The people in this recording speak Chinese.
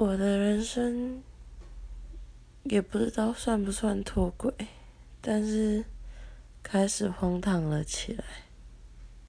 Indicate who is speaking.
Speaker 1: 我的人生也不知道算不算脱轨但是开始荒唐了起来。